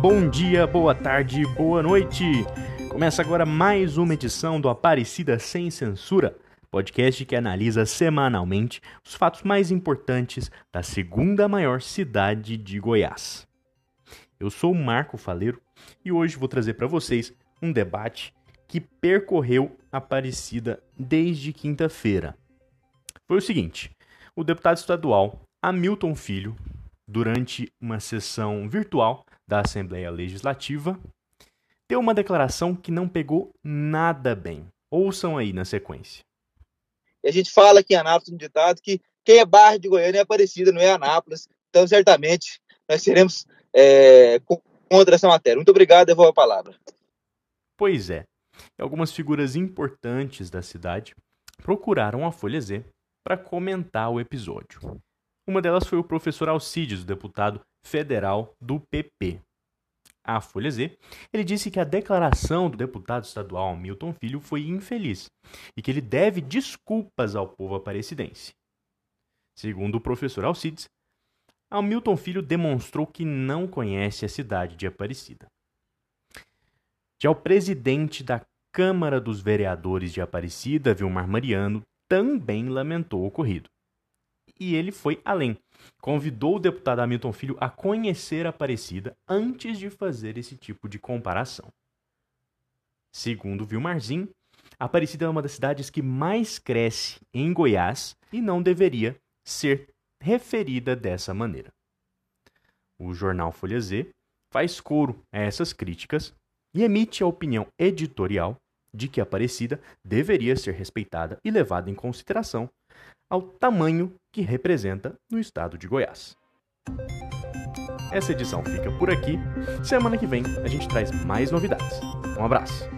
Bom dia, boa tarde, boa noite. Começa agora mais uma edição do Aparecida Sem Censura, podcast que analisa semanalmente os fatos mais importantes da segunda maior cidade de Goiás. Eu sou Marco Faleiro e hoje vou trazer para vocês um debate que percorreu Aparecida desde quinta-feira. Foi o seguinte: o deputado estadual Hamilton Filho, durante uma sessão virtual da Assembleia Legislativa, deu uma declaração que não pegou nada bem. Ouçam aí na sequência. a gente fala aqui em Anápolis um ditado que quem é barra de Goiânia é Aparecida, não é Anápolis. Então, certamente, nós seremos é, contra essa matéria. Muito obrigado, devolvo a palavra. Pois é, algumas figuras importantes da cidade procuraram a Folha Z para comentar o episódio. Uma delas foi o professor Alcides, deputado federal do PP. A Folha Z, ele disse que a declaração do deputado estadual Milton Filho foi infeliz e que ele deve desculpas ao povo aparecidense. Segundo o professor Alcides, Hamilton Filho demonstrou que não conhece a cidade de Aparecida. Já o presidente da Câmara dos Vereadores de Aparecida, Vilmar Mariano, também lamentou o ocorrido. E ele foi além. Convidou o deputado Hamilton Filho a conhecer Aparecida antes de fazer esse tipo de comparação. Segundo Vilmarzinho, Aparecida é uma das cidades que mais cresce em Goiás e não deveria ser referida dessa maneira. O jornal Folha Z faz coro a essas críticas e emite a opinião editorial de que Aparecida deveria ser respeitada e levada em consideração ao tamanho que representa no estado de Goiás. Essa edição fica por aqui. Semana que vem a gente traz mais novidades. Um abraço.